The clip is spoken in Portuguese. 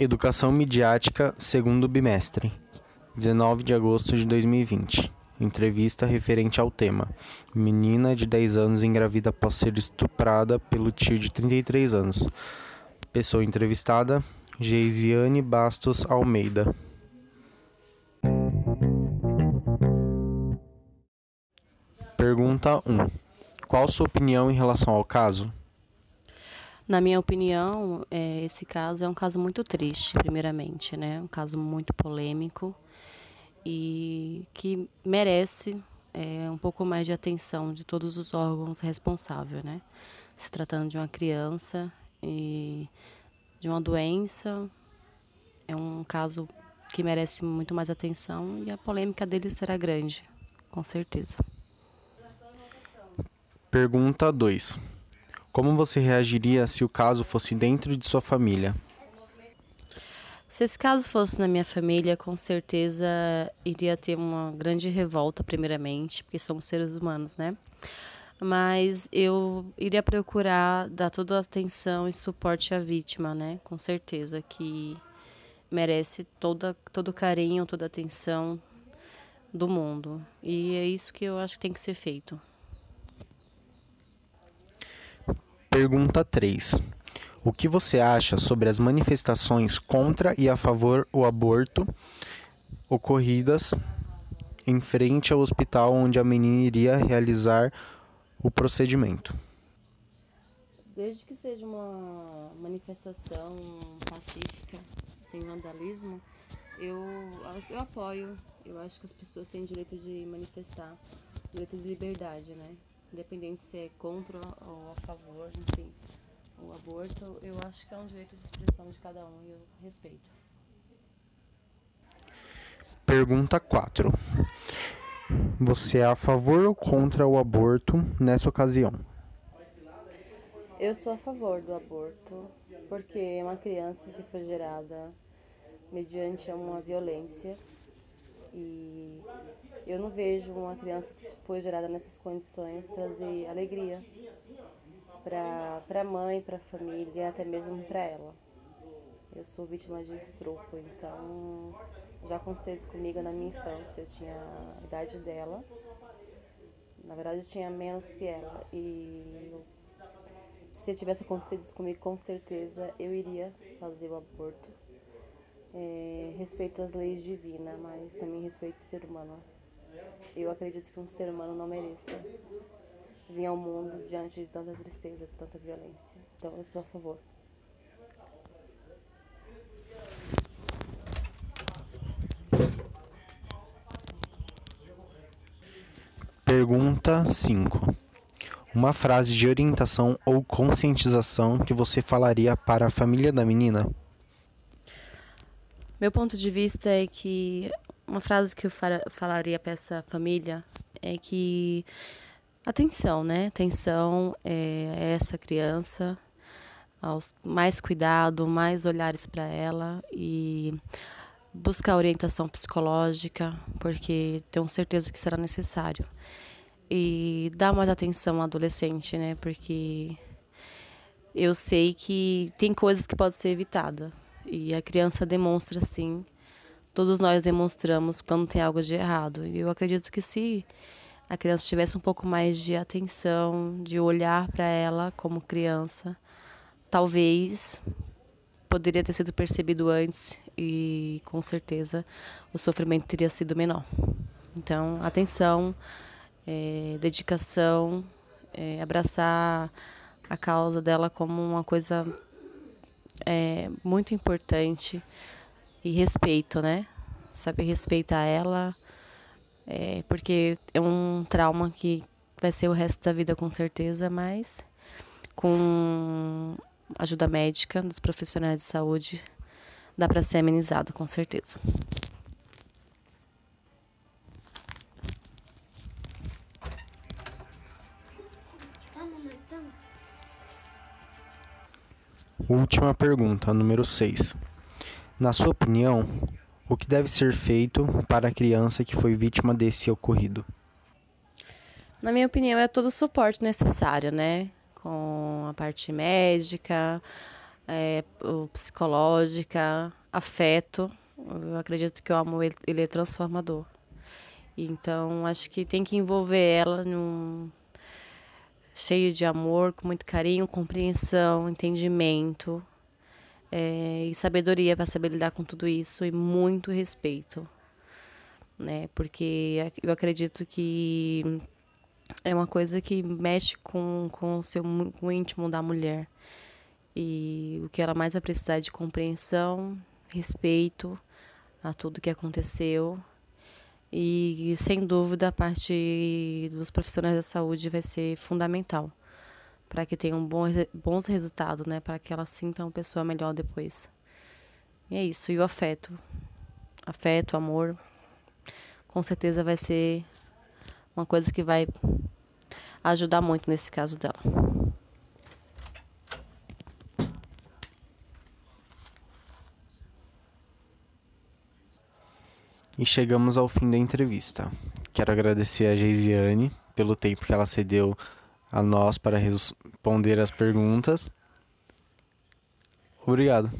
Educação Midiática, segundo bimestre, 19 de agosto de 2020. Entrevista referente ao tema: Menina de 10 anos engravida após ser estuprada pelo tio de 33 anos. Pessoa entrevistada: Geisiane Bastos Almeida. Pergunta 1. Qual sua opinião em relação ao caso? Na minha opinião, é, esse caso é um caso muito triste, primeiramente, né? Um caso muito polêmico e que merece é, um pouco mais de atenção de todos os órgãos responsáveis, né? Se tratando de uma criança e de uma doença, é um caso que merece muito mais atenção e a polêmica dele será grande, com certeza. Pergunta 2. Como você reagiria se o caso fosse dentro de sua família? Se esse caso fosse na minha família, com certeza iria ter uma grande revolta, primeiramente, porque somos seres humanos, né? Mas eu iria procurar dar toda a atenção e suporte à vítima, né? Com certeza que merece toda, todo o carinho, toda a atenção do mundo. E é isso que eu acho que tem que ser feito. Pergunta 3. O que você acha sobre as manifestações contra e a favor o aborto ocorridas em frente ao hospital onde a menina iria realizar o procedimento? Desde que seja uma manifestação pacífica, sem vandalismo, eu, eu apoio. Eu acho que as pessoas têm direito de manifestar, direito de liberdade, né? Independente se é contra ou a favor, enfim, o aborto, eu acho que é um direito de expressão de cada um e eu respeito. Pergunta 4. Você é a favor ou contra o aborto nessa ocasião? Eu sou a favor do aborto, porque é uma criança que foi gerada mediante uma violência eu não vejo uma criança que foi gerada nessas condições trazer alegria para a mãe, para a família até mesmo para ela. Eu sou vítima de estupro, então já aconteceu isso comigo na minha infância. Eu tinha a idade dela, na verdade eu tinha menos que ela. E se tivesse acontecido isso comigo, com certeza eu iria fazer o aborto. É, respeito as leis divinas, mas também respeito o ser humano. Eu acredito que um ser humano não mereça vir ao mundo diante de tanta tristeza, de tanta violência. Então eu sou a favor. Pergunta 5. Uma frase de orientação ou conscientização que você falaria para a família da menina? Meu ponto de vista é que uma frase que eu falaria para essa família é que atenção, né? Atenção é, essa criança, aos, mais cuidado, mais olhares para ela e buscar orientação psicológica, porque tenho certeza que será necessário. E dar mais atenção ao adolescente, né? Porque eu sei que tem coisas que podem ser evitadas. E a criança demonstra, sim, todos nós demonstramos quando tem algo de errado. E eu acredito que se a criança tivesse um pouco mais de atenção, de olhar para ela como criança, talvez poderia ter sido percebido antes e com certeza o sofrimento teria sido menor. Então, atenção, é, dedicação, é, abraçar a causa dela como uma coisa é, muito importante e respeito, né? Saber respeitar ela, é, porque é um trauma que vai ser o resto da vida com certeza, mas com ajuda médica dos profissionais de saúde dá para ser amenizado com certeza. Última pergunta, número 6. Na sua opinião, o que deve ser feito para a criança que foi vítima desse ocorrido? Na minha opinião, é todo o suporte necessário, né? Com a parte médica, é, psicológica, afeto. Eu acredito que o amor ele é transformador. Então, acho que tem que envolver ela num cheio de amor, com muito carinho, compreensão, entendimento é, e sabedoria para saber lidar com tudo isso e muito respeito, né? Porque eu acredito que é uma coisa que mexe com, com o seu com o íntimo da mulher. E o que ela mais vai precisar é de compreensão, respeito a tudo que aconteceu. E sem dúvida a parte dos profissionais da saúde vai ser fundamental para que tenham bons, resultados, né? Para que ela sinta uma pessoa melhor depois. E é isso. E o afeto. Afeto, amor, com certeza vai ser uma coisa que vai ajudar muito nesse caso dela. E chegamos ao fim da entrevista. Quero agradecer a Geisiane pelo tempo que ela cedeu a nós para responder as perguntas. Obrigado.